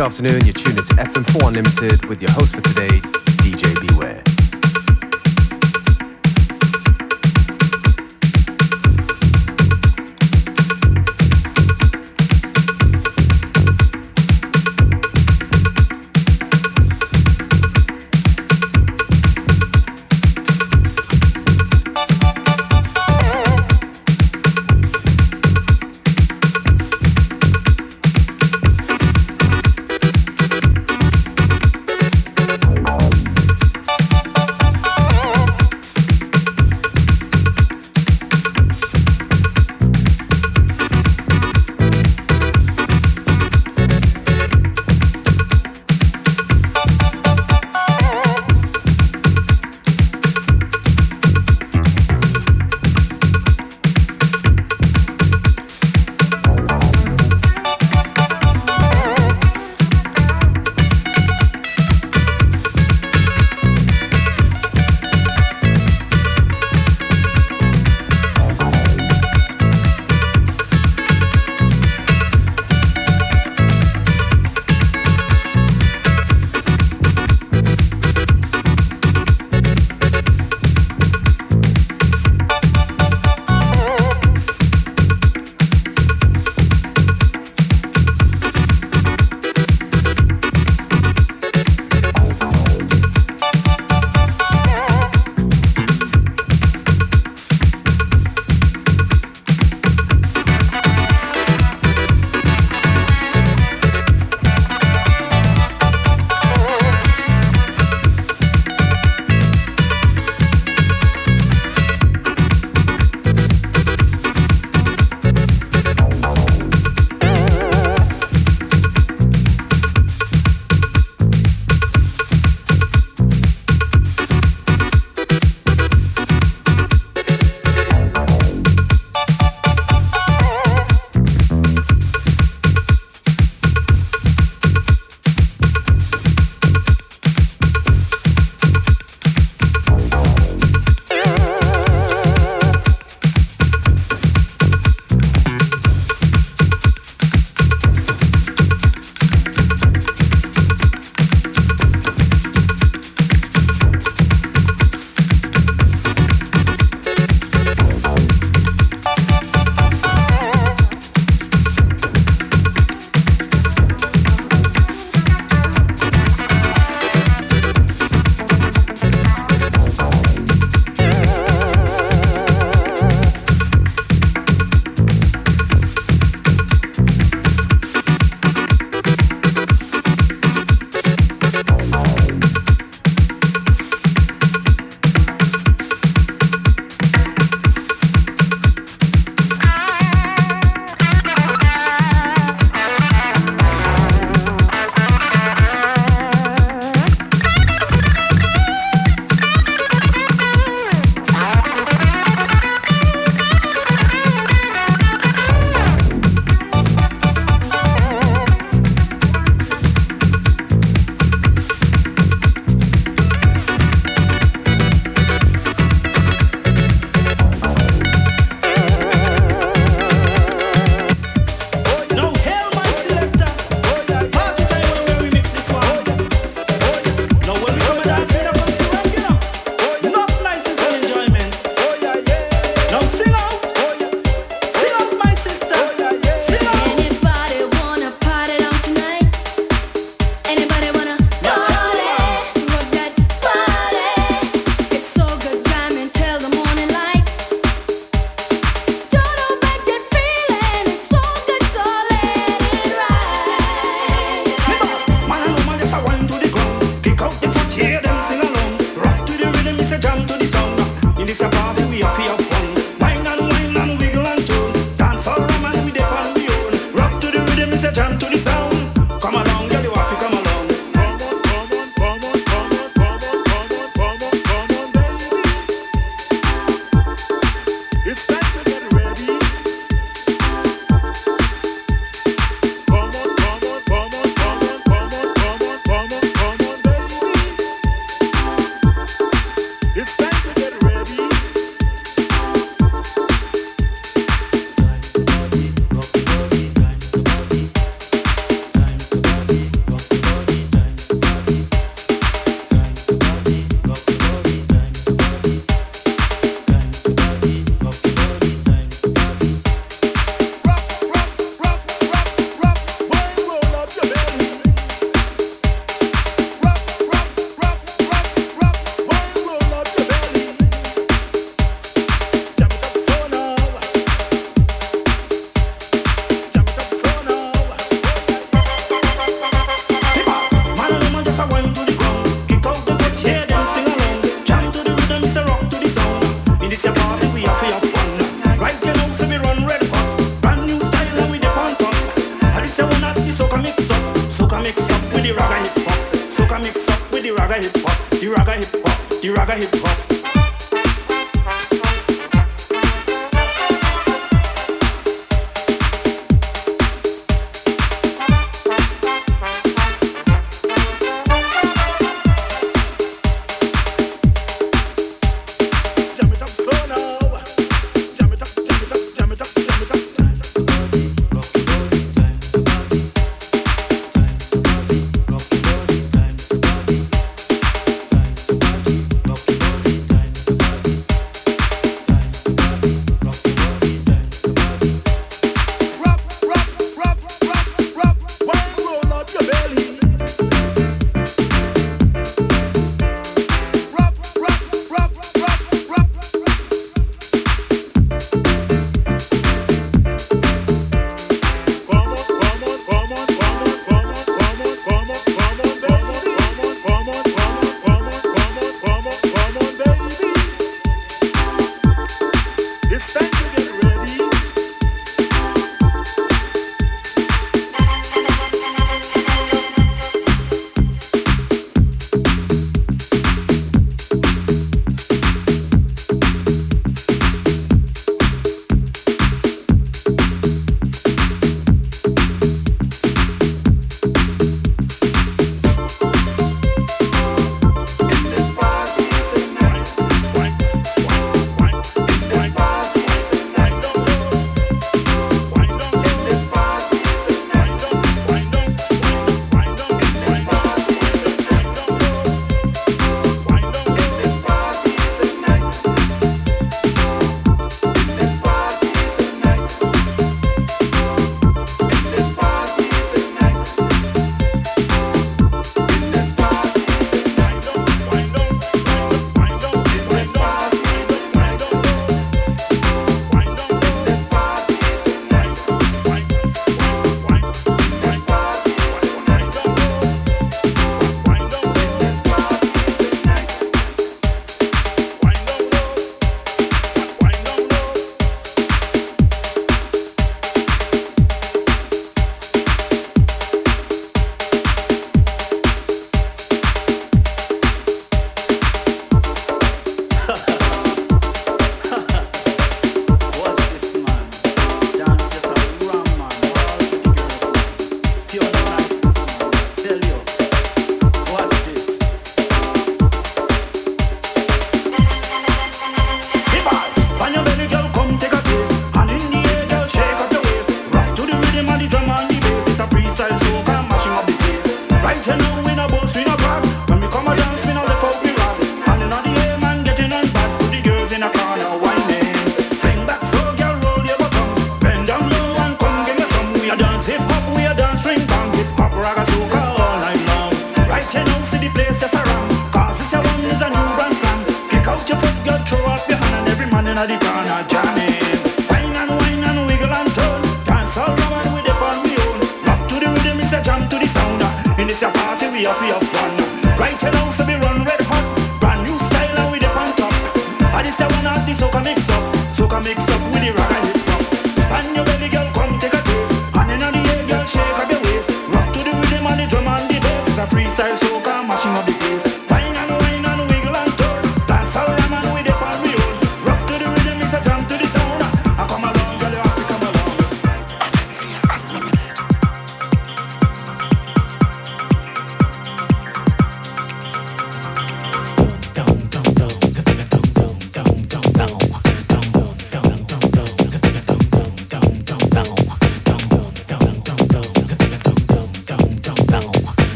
Good afternoon, you're tuned into FM4 Unlimited with your host for today,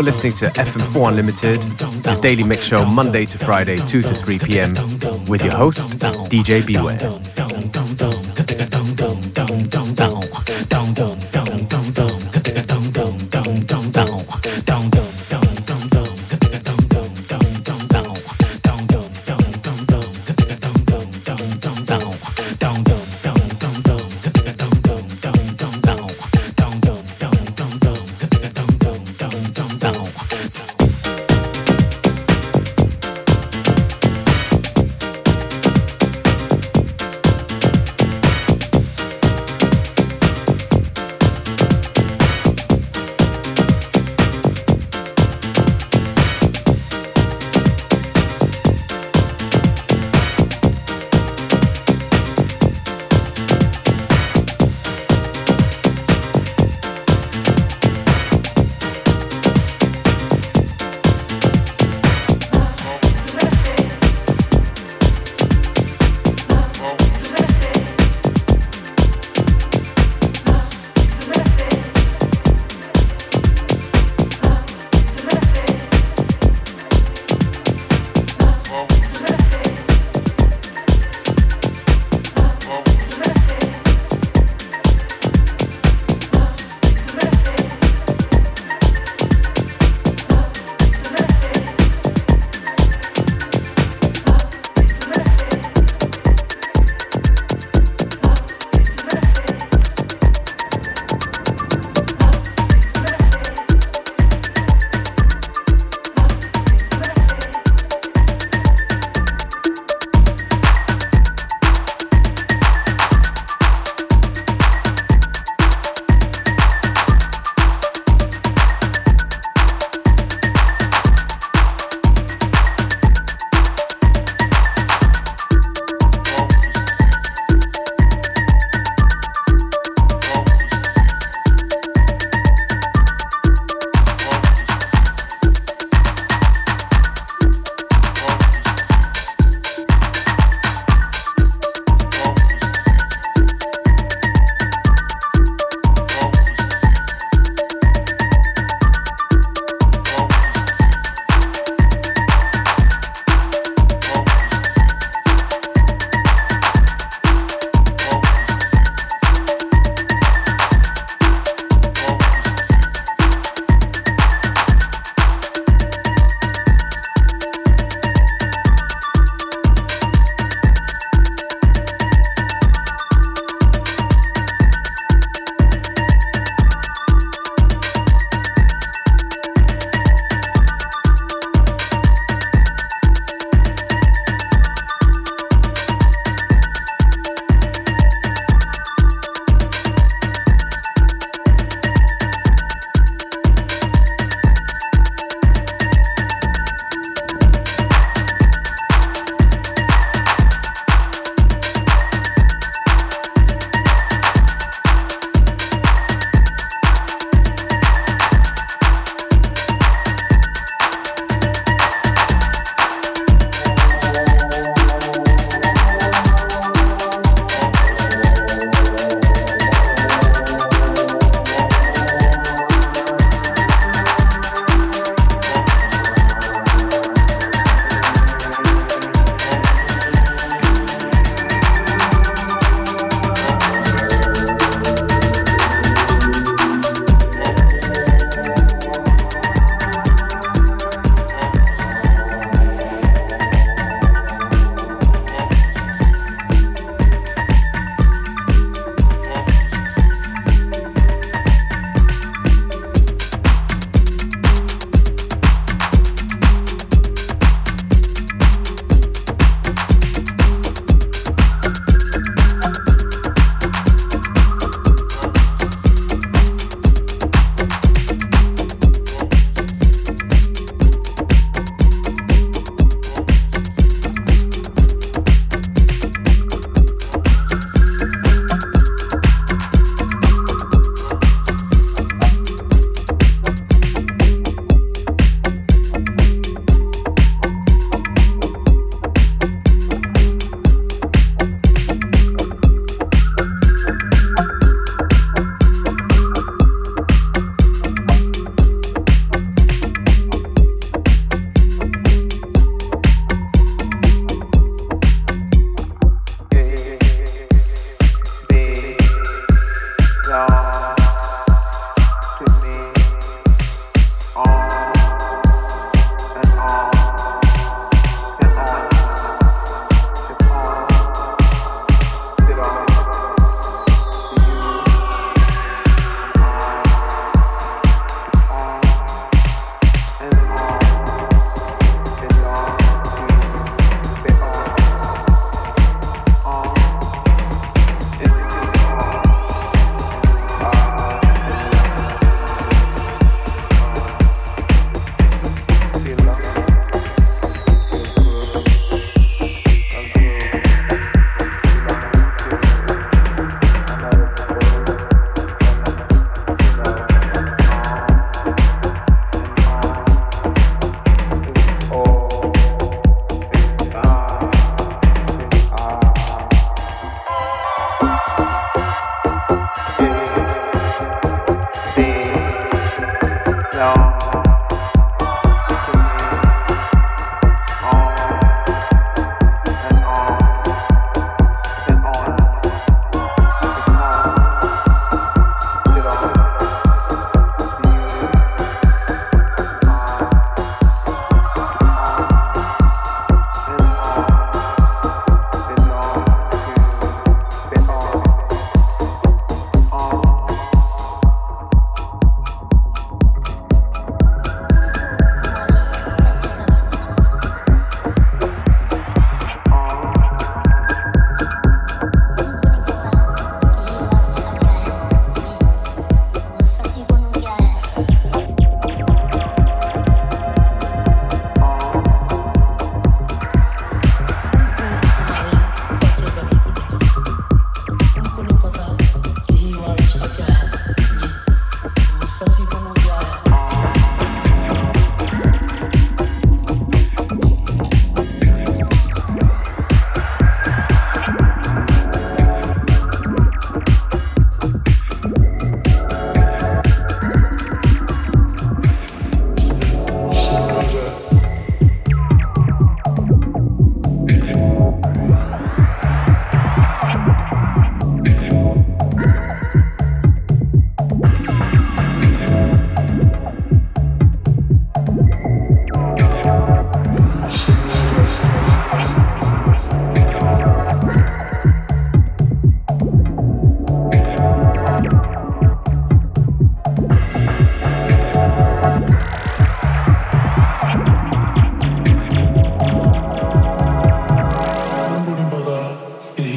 You're listening to FM4 Unlimited, the daily mix show Monday to Friday, 2 to 3 p.m. with your host, DJ Beware.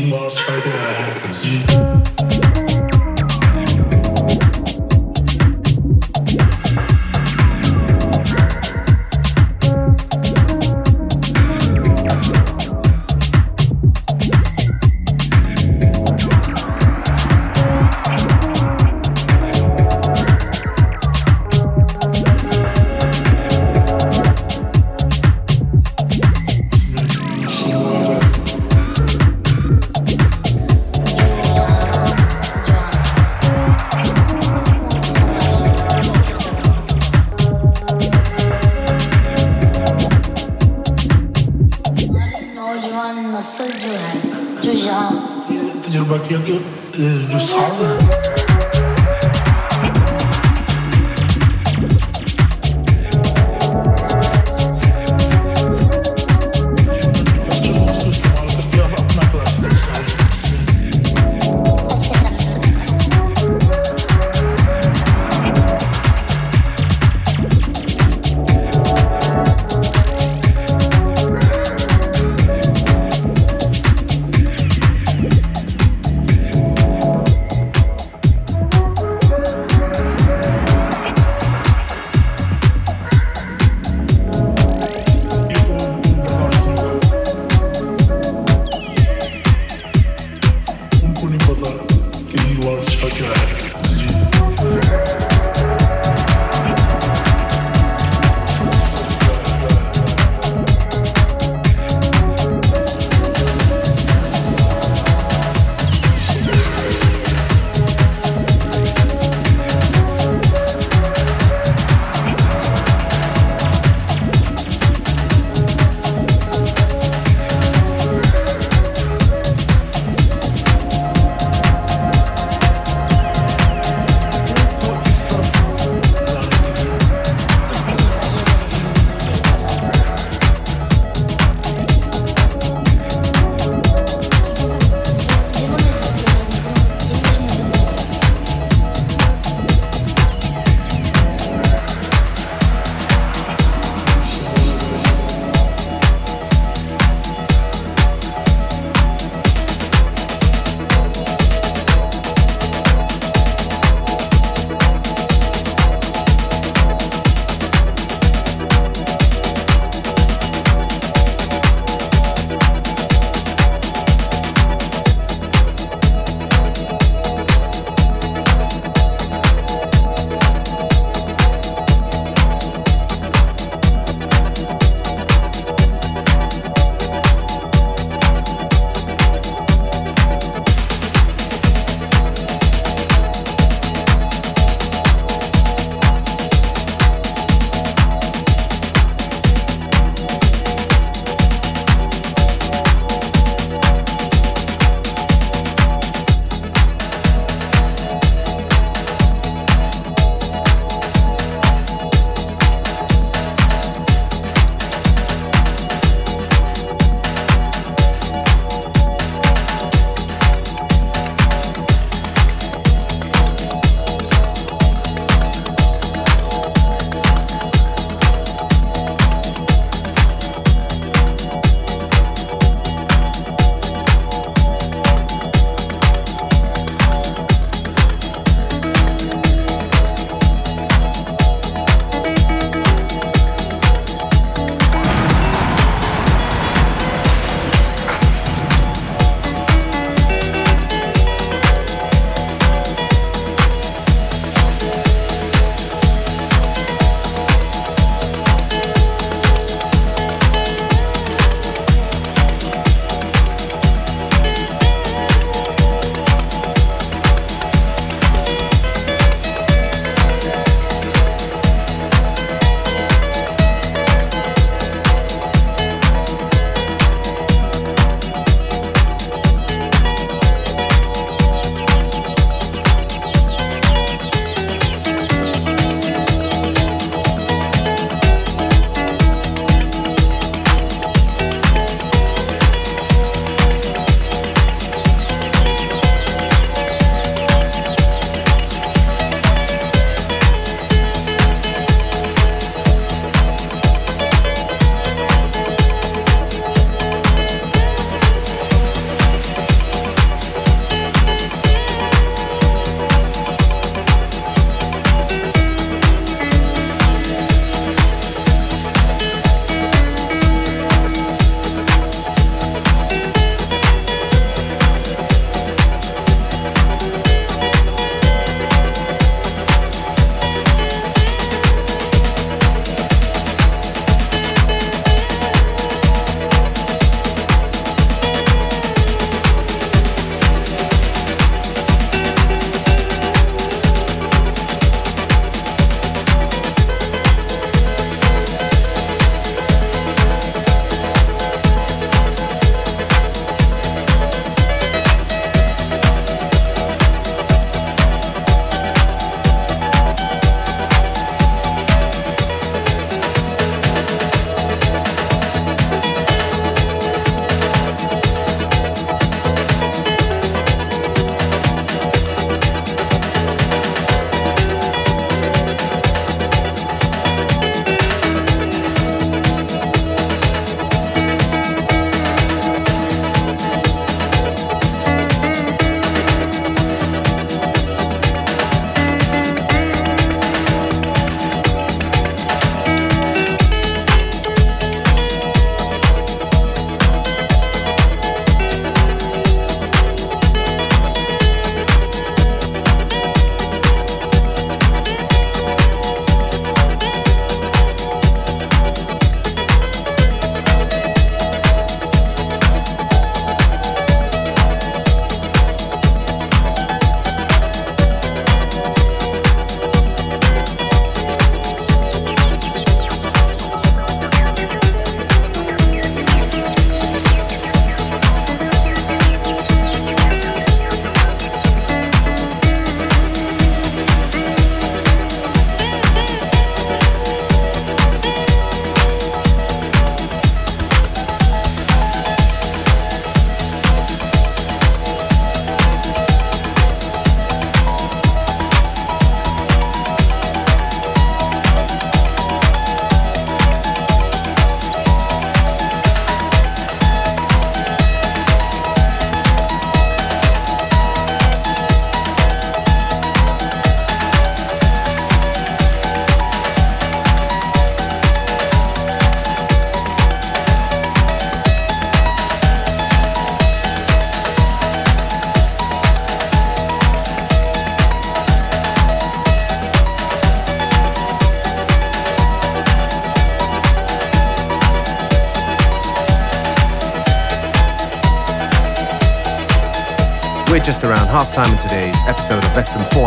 Lost, by the eyes.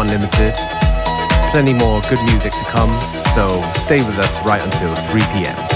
Unlimited. Plenty more good music to come, so stay with us right until 3 p.m.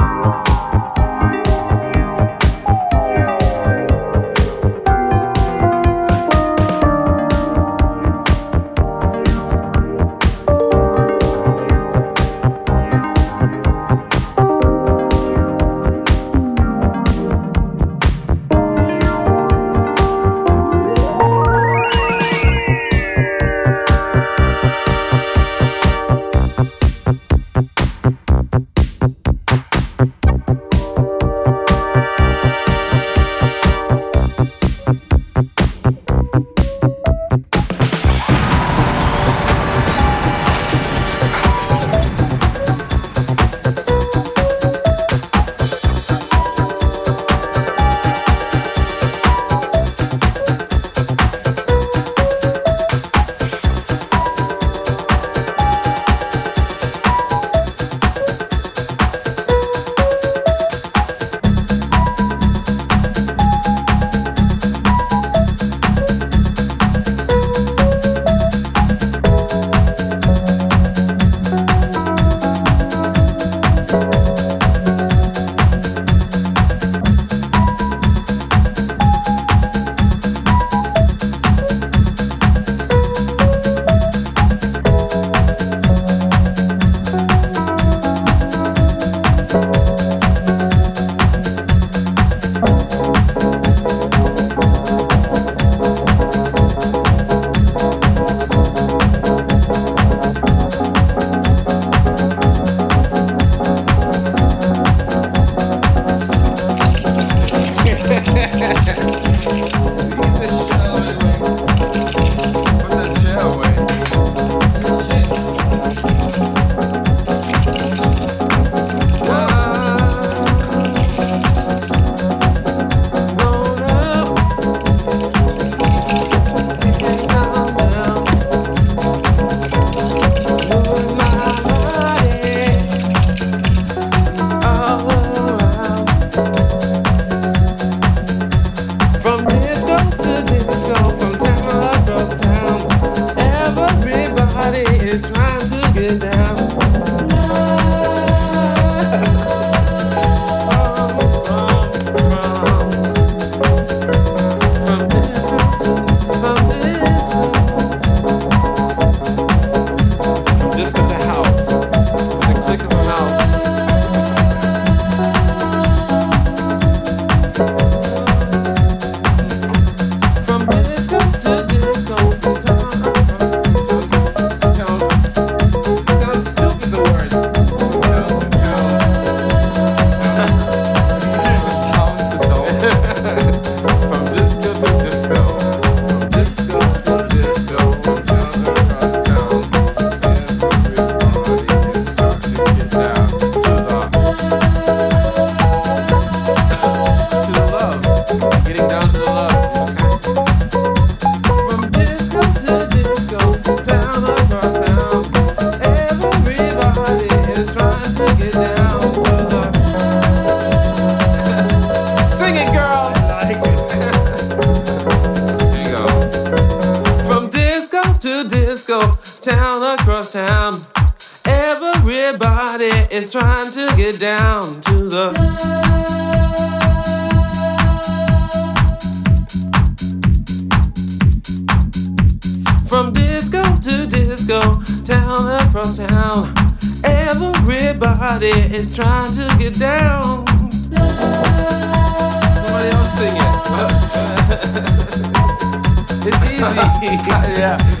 yeah.